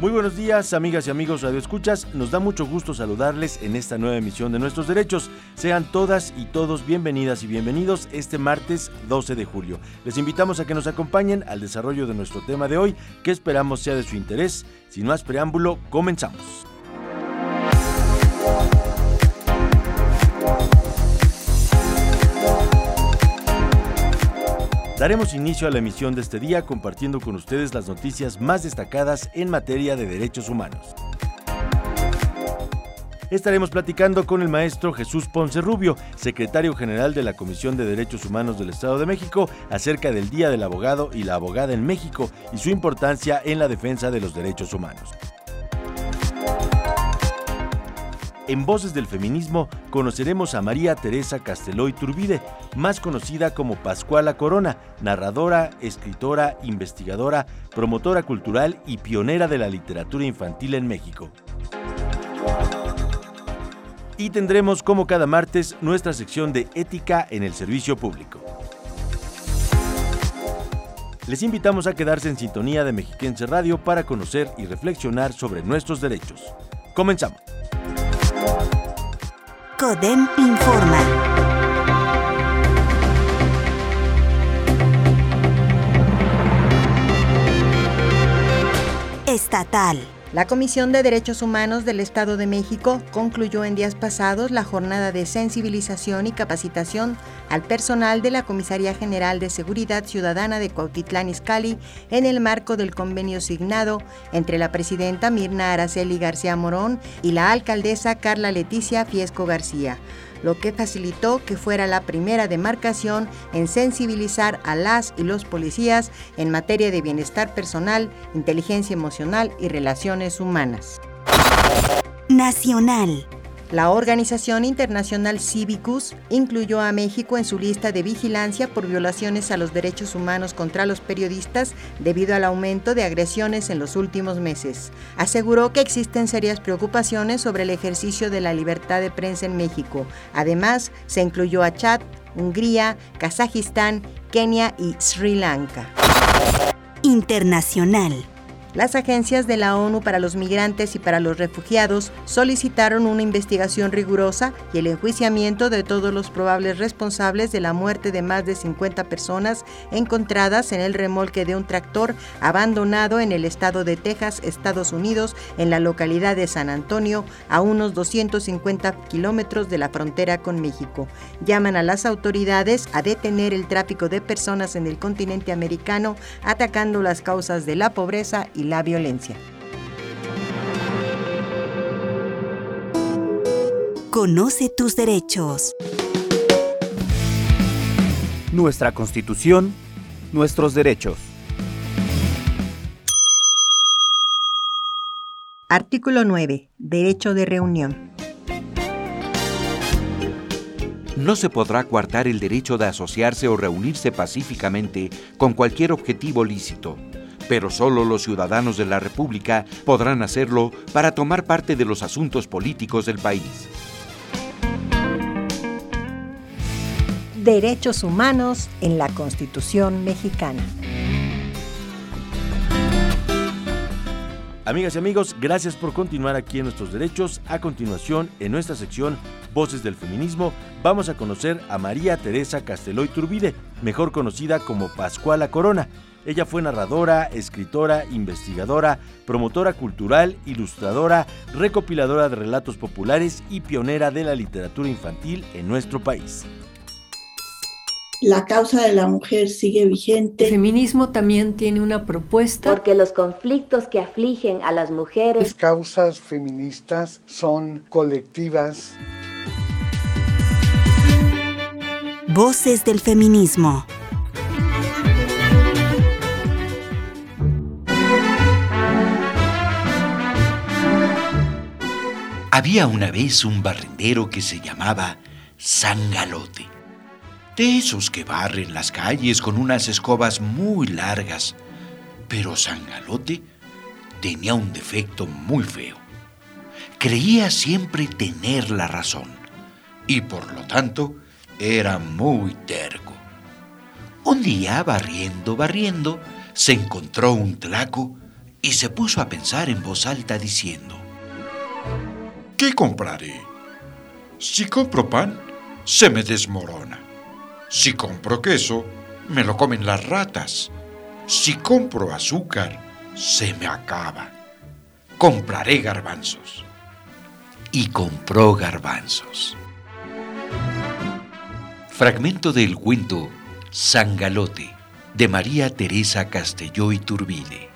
Muy buenos días, amigas y amigos Radio Escuchas. Nos da mucho gusto saludarles en esta nueva emisión de Nuestros Derechos. Sean todas y todos bienvenidas y bienvenidos este martes 12 de julio. Les invitamos a que nos acompañen al desarrollo de nuestro tema de hoy, que esperamos sea de su interés. Sin más preámbulo, comenzamos. Daremos inicio a la emisión de este día compartiendo con ustedes las noticias más destacadas en materia de derechos humanos. Estaremos platicando con el maestro Jesús Ponce Rubio, secretario general de la Comisión de Derechos Humanos del Estado de México, acerca del Día del Abogado y la Abogada en México y su importancia en la defensa de los derechos humanos. En Voces del Feminismo conoceremos a María Teresa Casteloy Turbide, más conocida como Pascuala Corona, narradora, escritora, investigadora, promotora cultural y pionera de la literatura infantil en México. Y tendremos como cada martes nuestra sección de ética en el servicio público. Les invitamos a quedarse en sintonía de Mexiquense Radio para conocer y reflexionar sobre nuestros derechos. Comenzamos. CODEM informa. Estatal. La Comisión de Derechos Humanos del Estado de México concluyó en días pasados la jornada de sensibilización y capacitación al personal de la Comisaría General de Seguridad Ciudadana de Cuautitlán Izcalli en el marco del convenio signado entre la presidenta Mirna Araceli García Morón y la alcaldesa Carla Leticia Fiesco García lo que facilitó que fuera la primera demarcación en sensibilizar a las y los policías en materia de bienestar personal, inteligencia emocional y relaciones humanas. Nacional. La Organización Internacional Civicus incluyó a México en su lista de vigilancia por violaciones a los derechos humanos contra los periodistas debido al aumento de agresiones en los últimos meses. Aseguró que existen serias preocupaciones sobre el ejercicio de la libertad de prensa en México. Además, se incluyó a Chad, Hungría, Kazajistán, Kenia y Sri Lanka. Internacional. Las agencias de la ONU para los migrantes y para los refugiados solicitaron una investigación rigurosa y el enjuiciamiento de todos los probables responsables de la muerte de más de 50 personas encontradas en el remolque de un tractor abandonado en el estado de Texas, Estados Unidos, en la localidad de San Antonio, a unos 250 kilómetros de la frontera con México. Llaman a las autoridades a detener el tráfico de personas en el continente americano, atacando las causas de la pobreza y la violencia. Conoce tus derechos. Nuestra Constitución, nuestros derechos. Artículo 9. Derecho de reunión. No se podrá coartar el derecho de asociarse o reunirse pacíficamente con cualquier objetivo lícito pero solo los ciudadanos de la República podrán hacerlo para tomar parte de los asuntos políticos del país. Derechos humanos en la Constitución mexicana. Amigas y amigos, gracias por continuar aquí en Nuestros Derechos. A continuación, en nuestra sección Voces del Feminismo, vamos a conocer a María Teresa Casteloy Turbide, mejor conocida como Pascuala Corona. Ella fue narradora, escritora, investigadora, promotora cultural, ilustradora, recopiladora de relatos populares y pionera de la literatura infantil en nuestro país. La causa de la mujer sigue vigente. El feminismo también tiene una propuesta. Porque los conflictos que afligen a las mujeres. Las causas feministas son colectivas. Voces del feminismo. Había una vez un barrendero que se llamaba Sangalote. de esos que barren las calles con unas escobas muy largas. Pero Sangalote tenía un defecto muy feo. Creía siempre tener la razón y por lo tanto era muy terco. Un día, barriendo, barriendo, se encontró un tlaco y se puso a pensar en voz alta diciendo, ¿Qué compraré? Si compro pan, se me desmorona. Si compro queso, me lo comen las ratas. Si compro azúcar, se me acaba. Compraré garbanzos. Y compró garbanzos. Fragmento del cuento Sangalote de María Teresa Castelló y Turbide.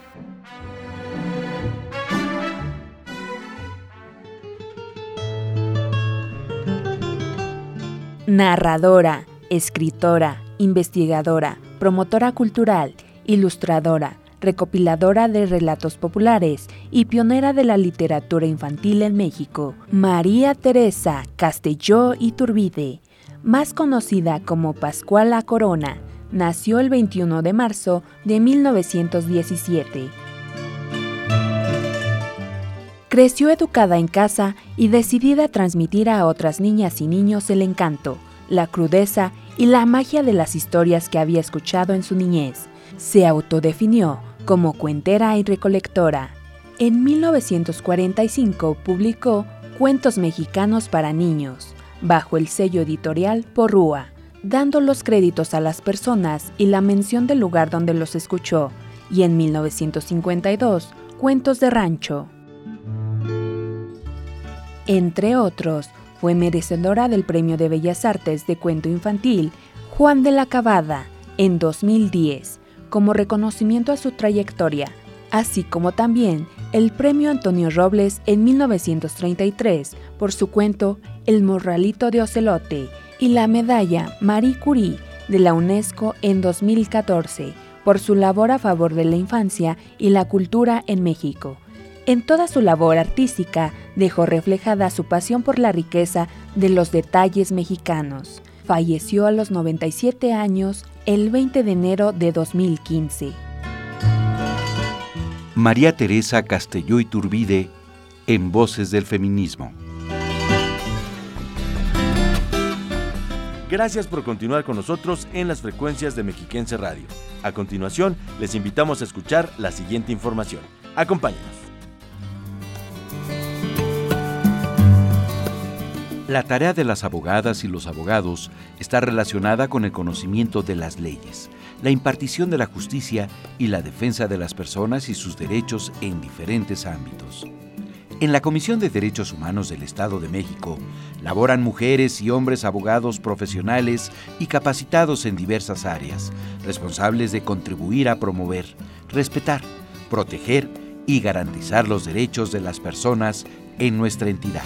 Narradora, escritora, investigadora, promotora cultural, ilustradora, recopiladora de relatos populares y pionera de la literatura infantil en México, María Teresa Castelló y Turbide, más conocida como Pascuala Corona, nació el 21 de marzo de 1917. Creció educada en casa y decidida a transmitir a otras niñas y niños el encanto, la crudeza y la magia de las historias que había escuchado en su niñez. Se autodefinió como cuentera y recolectora. En 1945 publicó Cuentos Mexicanos para Niños, bajo el sello editorial Porrúa, dando los créditos a las personas y la mención del lugar donde los escuchó, y en 1952, Cuentos de Rancho. Entre otros, fue merecedora del Premio de Bellas Artes de Cuento Infantil Juan de la Cabada en 2010, como reconocimiento a su trayectoria, así como también el Premio Antonio Robles en 1933 por su cuento El Morralito de Ocelote y la medalla Marie Curie de la UNESCO en 2014 por su labor a favor de la infancia y la cultura en México. En toda su labor artística dejó reflejada su pasión por la riqueza de los detalles mexicanos. Falleció a los 97 años el 20 de enero de 2015. María Teresa Castelló y Turbide en Voces del Feminismo. Gracias por continuar con nosotros en las frecuencias de Mexiquense Radio. A continuación, les invitamos a escuchar la siguiente información. Acompáñenos. La tarea de las abogadas y los abogados está relacionada con el conocimiento de las leyes, la impartición de la justicia y la defensa de las personas y sus derechos en diferentes ámbitos. En la Comisión de Derechos Humanos del Estado de México laboran mujeres y hombres abogados profesionales y capacitados en diversas áreas, responsables de contribuir a promover, respetar, proteger y garantizar los derechos de las personas en nuestra entidad.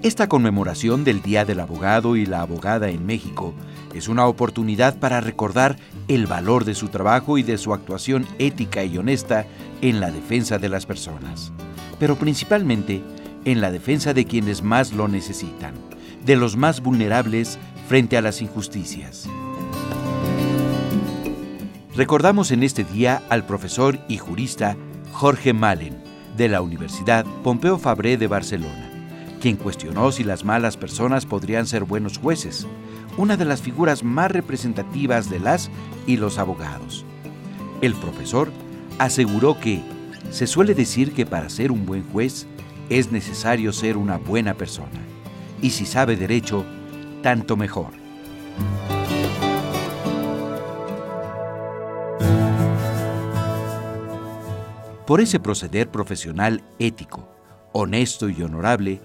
Esta conmemoración del Día del Abogado y la Abogada en México es una oportunidad para recordar el valor de su trabajo y de su actuación ética y honesta en la defensa de las personas, pero principalmente en la defensa de quienes más lo necesitan, de los más vulnerables frente a las injusticias. Recordamos en este día al profesor y jurista Jorge Malen, de la Universidad Pompeu Fabré de Barcelona quien cuestionó si las malas personas podrían ser buenos jueces, una de las figuras más representativas de las y los abogados. El profesor aseguró que se suele decir que para ser un buen juez es necesario ser una buena persona, y si sabe derecho, tanto mejor. Por ese proceder profesional ético, honesto y honorable,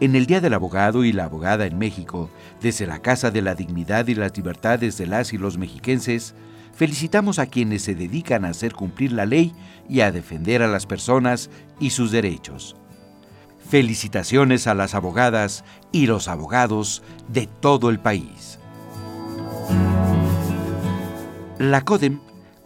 en el Día del Abogado y la Abogada en México, desde la Casa de la Dignidad y las Libertades de las y los mexiquenses, felicitamos a quienes se dedican a hacer cumplir la ley y a defender a las personas y sus derechos. Felicitaciones a las abogadas y los abogados de todo el país. La CODEM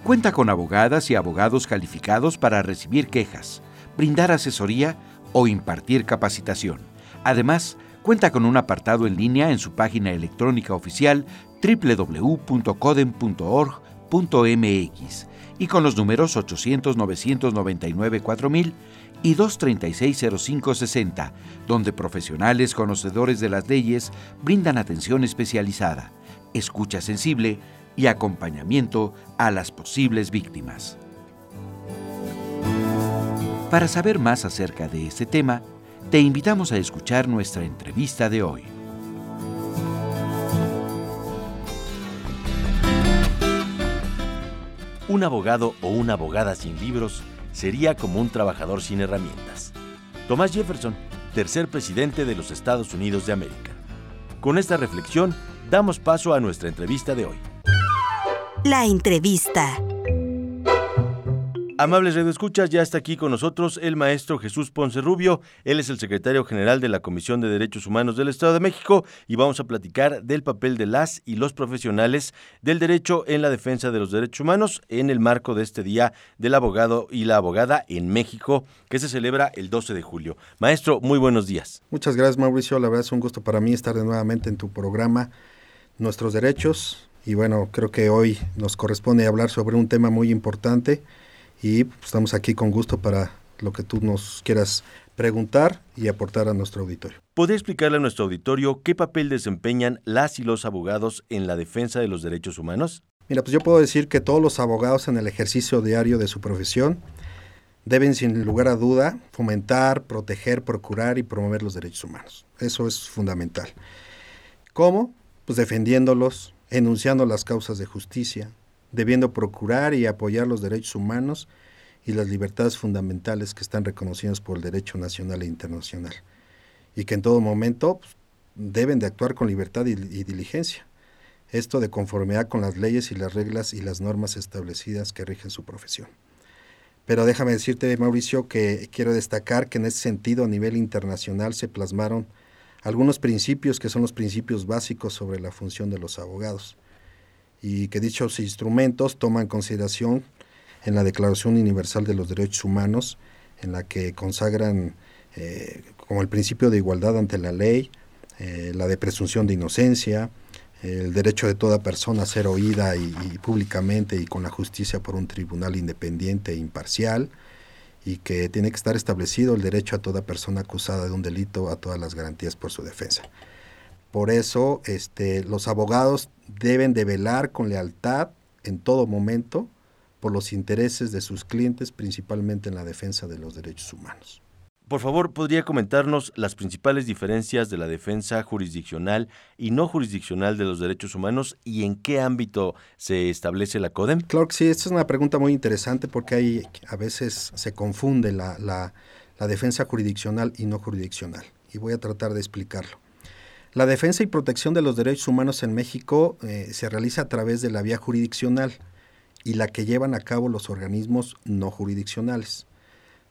cuenta con abogadas y abogados calificados para recibir quejas, brindar asesoría o impartir capacitación Además, Cuenta con un apartado en línea en su página electrónica oficial www.codem.org.mx y con los números 800-999-4000 y 236-0560, donde profesionales conocedores de las leyes brindan atención especializada, escucha sensible y acompañamiento a las posibles víctimas. Para saber más acerca de este tema, te invitamos a escuchar nuestra entrevista de hoy. Un abogado o una abogada sin libros sería como un trabajador sin herramientas. Thomas Jefferson, tercer presidente de los Estados Unidos de América. Con esta reflexión, damos paso a nuestra entrevista de hoy. La entrevista. Amables Escuchas, ya está aquí con nosotros el maestro Jesús Ponce Rubio. Él es el secretario general de la Comisión de Derechos Humanos del Estado de México y vamos a platicar del papel de las y los profesionales del derecho en la defensa de los derechos humanos en el marco de este Día del Abogado y la Abogada en México, que se celebra el 12 de julio. Maestro, muy buenos días. Muchas gracias, Mauricio. La verdad es un gusto para mí estar de nuevamente en tu programa, Nuestros Derechos. Y bueno, creo que hoy nos corresponde hablar sobre un tema muy importante y pues, estamos aquí con gusto para lo que tú nos quieras preguntar y aportar a nuestro auditorio. ¿Podría explicarle a nuestro auditorio qué papel desempeñan las y los abogados en la defensa de los derechos humanos? Mira, pues yo puedo decir que todos los abogados en el ejercicio diario de su profesión deben sin lugar a duda fomentar, proteger, procurar y promover los derechos humanos. Eso es fundamental. ¿Cómo? Pues defendiéndolos, enunciando las causas de justicia, debiendo procurar y apoyar los derechos humanos y las libertades fundamentales que están reconocidas por el derecho nacional e internacional, y que en todo momento pues, deben de actuar con libertad y, y diligencia. Esto de conformidad con las leyes y las reglas y las normas establecidas que rigen su profesión. Pero déjame decirte, Mauricio, que quiero destacar que en ese sentido a nivel internacional se plasmaron algunos principios que son los principios básicos sobre la función de los abogados y que dichos instrumentos toman consideración en la Declaración Universal de los Derechos Humanos, en la que consagran eh, como el principio de igualdad ante la ley, eh, la de presunción de inocencia, el derecho de toda persona a ser oída y, y, públicamente y con la justicia por un tribunal independiente e imparcial, y que tiene que estar establecido el derecho a toda persona acusada de un delito a todas las garantías por su defensa. Por eso este, los abogados deben de velar con lealtad en todo momento por los intereses de sus clientes, principalmente en la defensa de los derechos humanos. Por favor, ¿podría comentarnos las principales diferencias de la defensa jurisdiccional y no jurisdiccional de los derechos humanos y en qué ámbito se establece la CODEM? Claro que sí, esta es una pregunta muy interesante porque hay, a veces se confunde la, la, la defensa jurisdiccional y no jurisdiccional y voy a tratar de explicarlo. La defensa y protección de los derechos humanos en México eh, se realiza a través de la vía jurisdiccional y la que llevan a cabo los organismos no jurisdiccionales.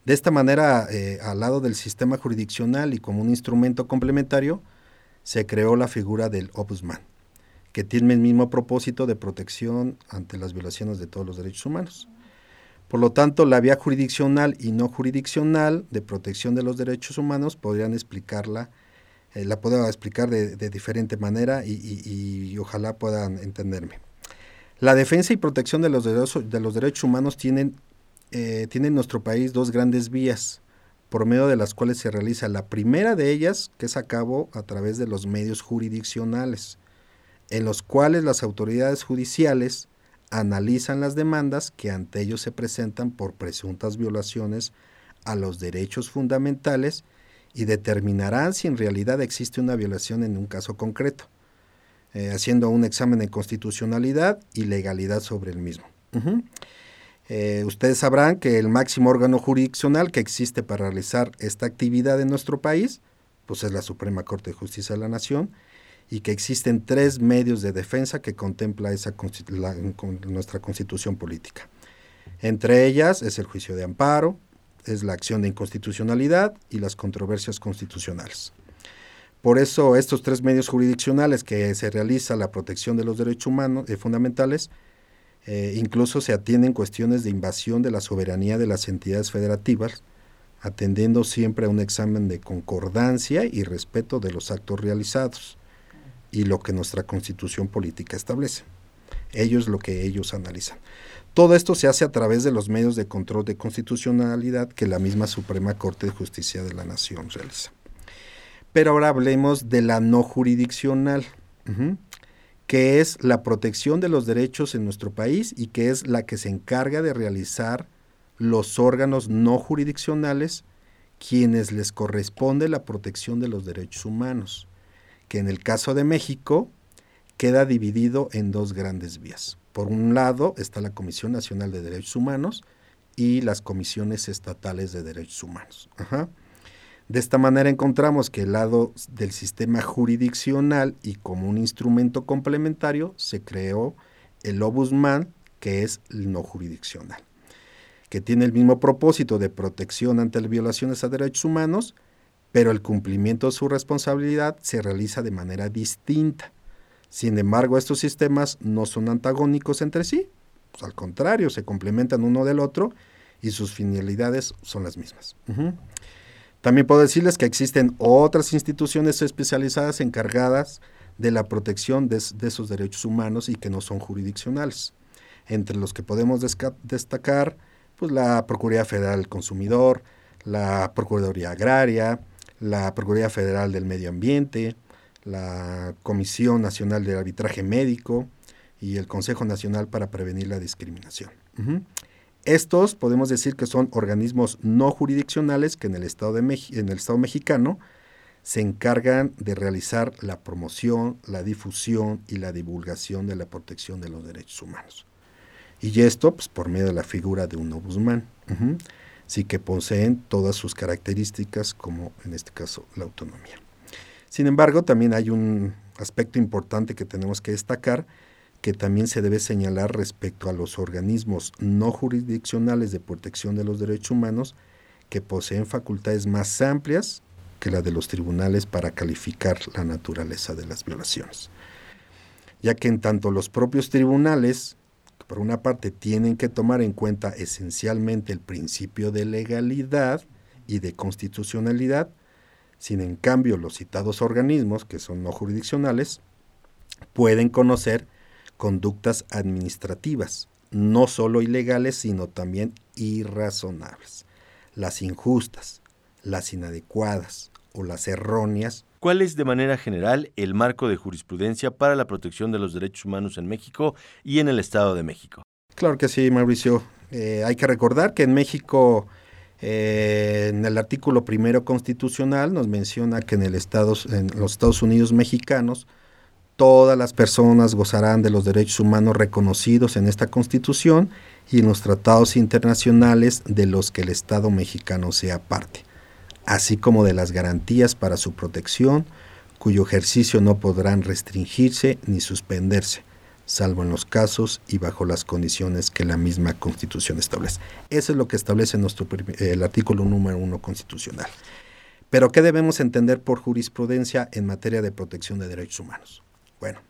De esta manera, eh, al lado del sistema jurisdiccional y como un instrumento complementario, se creó la figura del ombudsman, que tiene el mismo propósito de protección ante las violaciones de todos los derechos humanos. Por lo tanto, la vía jurisdiccional y no jurisdiccional de protección de los derechos humanos podrían explicarla eh, la puedo explicar de, diferente manera y, ojalá puedan entenderme. La defensa y protección de los derechos, de los derechos humanos tienen, eh, tiene en nuestro país dos grandes vías, por medio de las cuales se realiza. La primera de ellas, que es a cabo a través de los medios jurisdiccionales, en los cuales las autoridades judiciales analizan las demandas que ante ellos se presentan por presuntas violaciones a los derechos fundamentales y determinarán si en realidad existe una violación en un caso concreto, eh, haciendo un examen de constitucionalidad y legalidad sobre el mismo. Eh, ustedes sabrán que el máximo órgano jurisdiccional que existe para realizar esta actividad en nuestro país, pues es la Suprema Corte de Justicia de la Nación, y que existen tres medios de defensa que contempla esa, nuestra constitución política. Entre ellas es el juicio de amparo, es la acción de inconstitucionalidad y las controversias constitucionales. Por eso estos tres medios jurisdiccionales que se realiza la protección de los derechos humanos eh, fundamentales, eh, incluso se atienden cuestiones de invasión de la soberanía de las entidades federativas, atendiendo siempre a un examen de concordancia y respeto de los actos realizados y lo que nuestra constitución política establece. Ellos lo que ellos analizan. Todo esto se hace a través de los medios de control de constitucionalidad que la misma Suprema Corte de Justicia de la Nación realiza. Pero ahora hablemos de la no jurisdiccional, que es la protección de los derechos en nuestro país y que es la que se encarga de realizar los órganos no jurisdiccionales quienes les corresponde la protección de los derechos humanos, que en el caso de México queda dividido en dos grandes vías. Por un lado está la Comisión Nacional de Derechos Humanos y las comisiones estatales de derechos humanos. De esta manera encontramos que el lado del sistema jurisdiccional y como un instrumento complementario se creó el Obusman, que es el no jurisdiccional que tiene el mismo propósito de protección ante las violaciones a derechos humanos, pero el cumplimiento de su responsabilidad se realiza de manera distinta. Sin embargo, estos sistemas no son antagónicos entre sí, pues, al contrario, se complementan uno del otro y sus finalidades son las mismas. También puedo decirles que existen otras instituciones especializadas encargadas de la protección de, esos derechos humanos y que no son jurisdiccionales, entre los que podemos destacar pues la Procuraduría Federal del Consumidor, la Procuraduría Agraria, la Procuraduría Federal del Medio Ambiente, la Comisión Nacional de Arbitraje Médico y el Consejo Nacional para Prevenir la Discriminación. Estos podemos decir que son organismos no jurisdiccionales que en el Estado, de en el Estado mexicano se encargan de realizar la promoción, la difusión y la divulgación de la protección de los derechos humanos. Y esto pues, por medio de la figura de un ombudsman. Sí que poseen todas sus características, como en este caso la autonomía. Sin embargo, también hay un aspecto importante que tenemos que destacar, que también se debe señalar respecto a los organismos no jurisdiccionales de protección de los derechos humanos, que poseen facultades más amplias que la de los tribunales para calificar la naturaleza de las violaciones. Ya que en tanto los propios tribunales por una parte, tienen que tomar en cuenta esencialmente el principio de legalidad y de constitucionalidad, sin en cambio los citados organismos, que son no jurisdiccionales, pueden conocer conductas administrativas, no solo ilegales, sino también irrazonables, las injustas, las inadecuadas o las erróneas ¿Cuál es de manera general el marco de jurisprudencia para la protección de los derechos humanos en México y en el Estado de México? Claro que sí, Mauricio. Eh, hay que recordar que en México, en el artículo primero constitucional, nos menciona que en, el Estados, en los Estados Unidos mexicanos, todas las personas gozarán de los derechos humanos reconocidos en esta Constitución y en los tratados internacionales de los que el Estado mexicano sea parte así como de las garantías para su protección, cuyo ejercicio no podrán restringirse ni suspenderse, salvo en los casos y bajo las condiciones que la misma Constitución establece. Eso es lo que establece nuestro, el artículo número uno constitucional. Pero, ¿qué debemos entender por jurisprudencia en materia de protección de derechos humanos? Bueno,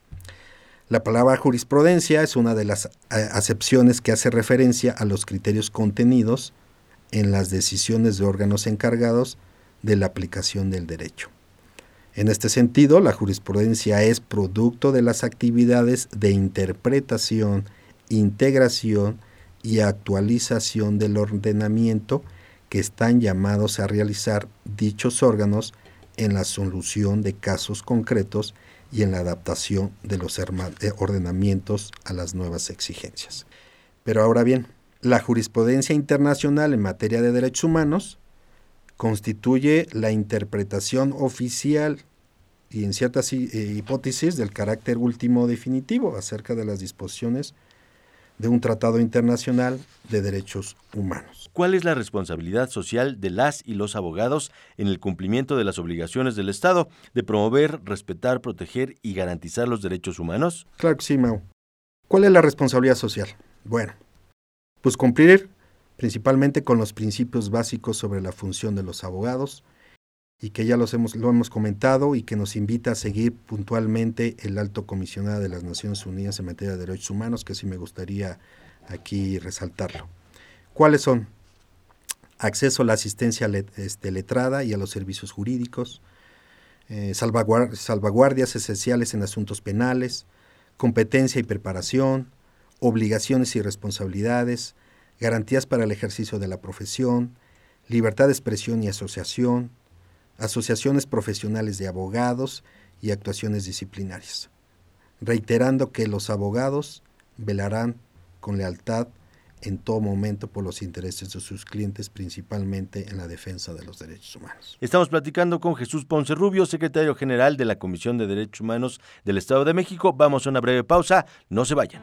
la palabra jurisprudencia es una de las eh, acepciones que hace referencia a los criterios contenidos en las decisiones de órganos encargados de la aplicación del derecho. En este sentido, la jurisprudencia es producto de las actividades de interpretación, integración y actualización del ordenamiento que están llamados a realizar dichos órganos en la solución de casos concretos y en la adaptación de los ordenamientos a las nuevas exigencias. Pero ahora bien, la jurisprudencia internacional en materia de derechos humanos constituye la interpretación oficial y en ciertas eh, hipótesis del carácter último definitivo acerca de las disposiciones de un tratado internacional de derechos humanos. ¿Cuál es la responsabilidad social de las y los abogados en el cumplimiento de las obligaciones del Estado de promover, respetar, proteger y garantizar los derechos humanos? Claro que sí, Mau. ¿Cuál es la responsabilidad social? Bueno, pues cumplir principalmente con los principios básicos sobre la función de los abogados y que ya los hemos, lo hemos comentado y que nos invita a seguir puntualmente el alto comisionado de las Naciones Unidas en materia de derechos humanos, que sí me gustaría aquí resaltarlo. ¿Cuáles son? acceso a la asistencia este, letrada y a los servicios jurídicos, eh, salvaguardias esenciales en asuntos penales, competencia y preparación, obligaciones y responsabilidades, garantías para el ejercicio de la profesión, libertad de expresión y asociación, asociaciones profesionales de abogados y actuaciones disciplinarias, reiterando que los abogados velarán con lealtad en todo momento por los intereses de sus clientes, principalmente en la defensa de los derechos humanos. Estamos platicando con Jesús Ponce Rubio, secretario general de la Comisión de Derechos Humanos del Estado de México. Vamos a una breve pausa, no se vayan.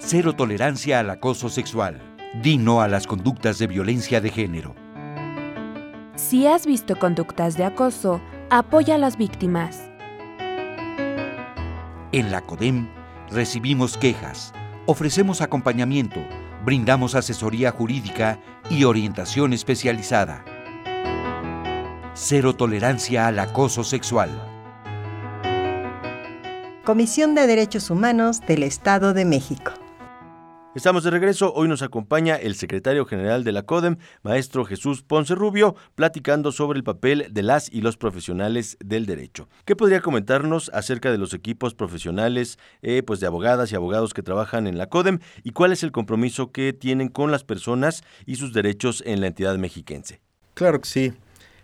Cero tolerancia al acoso sexual. Dino a las conductas de violencia de género. Si has visto conductas de acoso, apoya a las víctimas. En la CODEM recibimos quejas, ofrecemos acompañamiento, brindamos asesoría jurídica y orientación especializada. Cero tolerancia al acoso sexual. Comisión de Derechos Humanos del Estado de México. Estamos de regreso. Hoy nos acompaña el secretario general de la CODEM, maestro Jesús Ponce Rubio, platicando sobre el papel de las y los profesionales del derecho. ¿Qué podría comentarnos acerca de los equipos profesionales eh, pues de abogadas y abogados que trabajan en la CODEM y cuál es el compromiso que tienen con las personas y sus derechos en la entidad mexiquense? Claro que sí.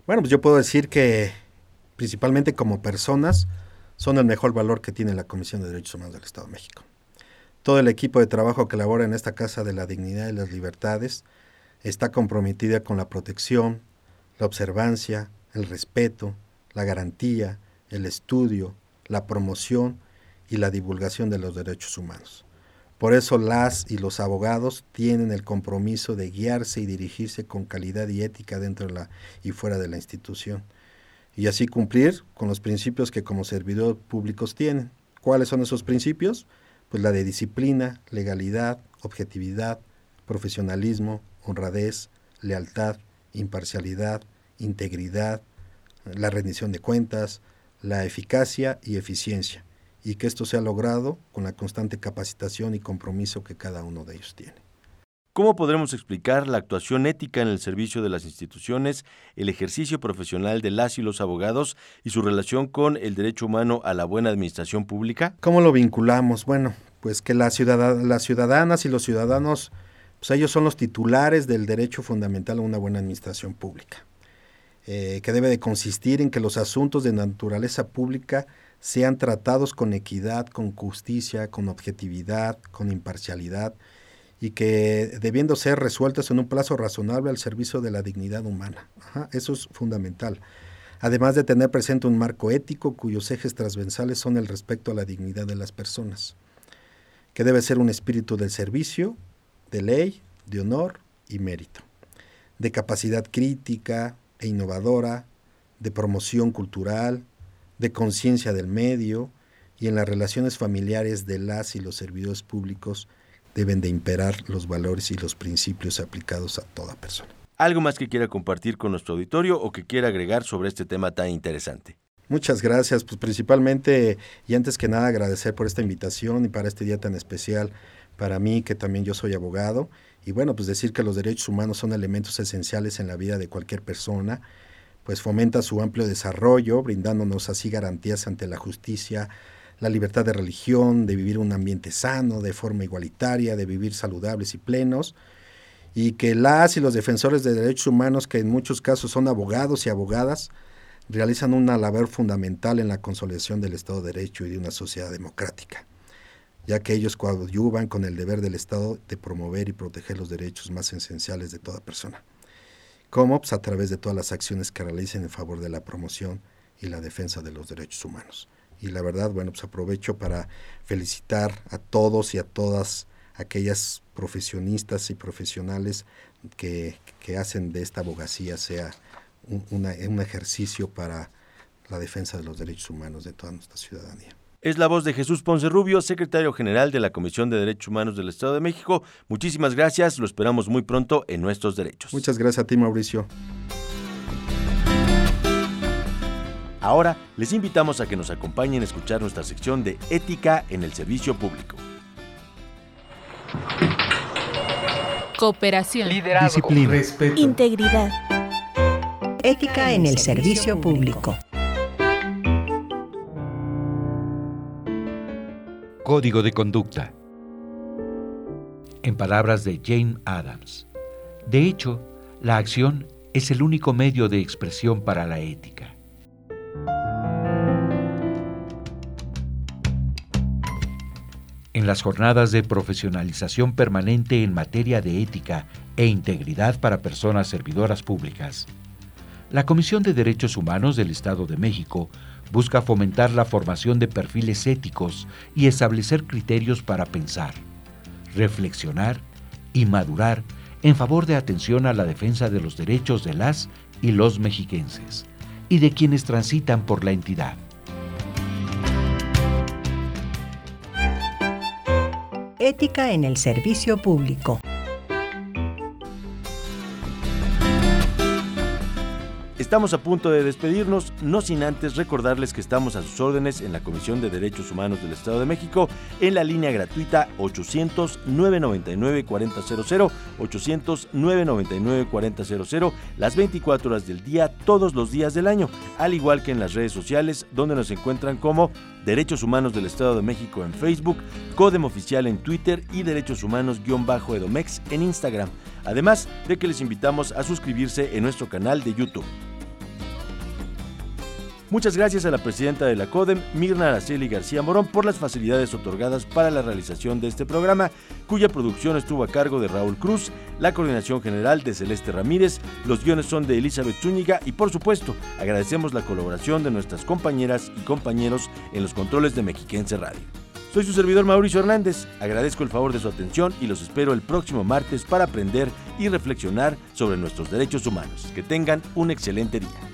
Bueno, pues yo puedo decir que principalmente como personas son el mejor valor que tiene la Comisión de Derechos Humanos del Estado de México. Todo el equipo de trabajo que labora en esta Casa de la Dignidad y las Libertades está comprometida con la protección, la observancia, el respeto, la garantía, el estudio, la promoción y la divulgación de los derechos humanos. Por eso las y los abogados tienen el compromiso de guiarse y dirigirse con calidad y ética dentro y fuera de la institución, y así cumplir con los principios que como servidores públicos tienen. ¿Cuáles son esos principios? Pues la de disciplina, legalidad, objetividad, profesionalismo, honradez, lealtad, imparcialidad, integridad, la rendición de cuentas, la eficacia y eficiencia, y que esto sea logrado con la constante capacitación y compromiso que cada uno de ellos tiene. ¿Cómo podremos explicar la actuación ética en el servicio de las instituciones, el ejercicio profesional de las y los abogados y su relación con el derecho humano a la buena administración pública? ¿Cómo lo vinculamos? Bueno, pues que las ciudadanas y los ciudadanos, pues ellos son los titulares del derecho fundamental a una buena administración pública, eh, que debe de consistir en que los asuntos de naturaleza pública sean tratados con equidad, con justicia, con objetividad, con imparcialidad, y que debiendo ser resueltas en un plazo razonable al servicio de la dignidad humana. eso es fundamental. Además de tener presente un marco ético cuyos ejes transversales son el respeto a la dignidad de las personas, que debe ser un espíritu del servicio, de ley, de honor y mérito, de capacidad crítica e innovadora, de promoción cultural, de conciencia del medio y en las relaciones familiares de las y los servidores públicos deben de imperar los valores y los principios aplicados a toda persona. ¿Algo más que quiera compartir con nuestro auditorio o que quiera agregar sobre este tema tan interesante? Muchas gracias, pues principalmente y antes que nada agradecer por esta invitación y para este día tan especial para mí que también yo soy abogado y bueno, pues decir que los derechos humanos son elementos esenciales en la vida de cualquier persona, pues fomenta su amplio desarrollo, brindándonos así garantías ante la justicia, la libertad de religión, de vivir un ambiente sano, de forma igualitaria, de vivir saludables y plenos, y que las y los defensores de derechos humanos, que en muchos casos son abogados y abogadas, realizan una labor fundamental en la consolidación del Estado de Derecho y de una sociedad democrática, ya que ellos coadyuvan con el deber del Estado de promover y proteger los derechos más esenciales de toda persona, como pues, a través de todas las acciones que realicen en favor de la promoción y la defensa de los derechos humanos y la verdad, bueno, pues aprovecho para felicitar a todos y a todas aquellas profesionistas y profesionales que, hacen de esta abogacía sea un, un ejercicio para la defensa de los derechos humanos de toda nuestra ciudadanía. Es la voz de Jesús Ponce Rubio, secretario general de la Comisión de Derechos Humanos del Estado de México. Muchísimas gracias, lo esperamos muy pronto en Nuestros Derechos. Muchas gracias a ti, Mauricio. Ahora les invitamos a que nos acompañen a escuchar nuestra sección de Ética en el Servicio Público. cooperación, liderazgo, disciplina, respeto, integridad, ética en el servicio público. Código de conducta. En palabras de Jane Addams. De hecho, la acción es el único medio de expresión para la ética. En las jornadas de profesionalización permanente en materia de ética e integridad para personas servidoras públicas, la Comisión de Derechos Humanos del Estado de México busca fomentar la formación de perfiles éticos y establecer criterios para pensar, reflexionar y madurar en favor de atención a la defensa de los derechos de las y los mexiquenses y de quienes transitan por la entidad. Ética en el servicio público. Estamos a punto de despedirnos, no sin antes recordarles que estamos a sus órdenes en la Comisión de Derechos Humanos del Estado de México en la línea gratuita 800-999-4000, 800-999-4000, las 24 horas del día, todos los días del año, al igual que en las redes sociales donde nos encuentran como Derechos Humanos del Estado de México en Facebook, Codem Oficial en Twitter y Derechos Humanos-Edomex en Instagram. Además de que les invitamos a suscribirse en nuestro canal de YouTube. Muchas gracias a la presidenta de la CODEM, Mirna Araceli García Morón, por las facilidades otorgadas para la realización de este programa, cuya producción estuvo a cargo de Raúl Cruz, la coordinación general de Celeste Ramírez, los guiones son de Elizabeth Zúñiga y por supuesto agradecemos la colaboración de nuestras compañeras y compañeros en los controles de Mexiquense Radio. Soy su servidor Mauricio Hernández, agradezco el favor de su atención y los espero el próximo martes para aprender y reflexionar sobre nuestros derechos humanos. Que tengan un excelente día.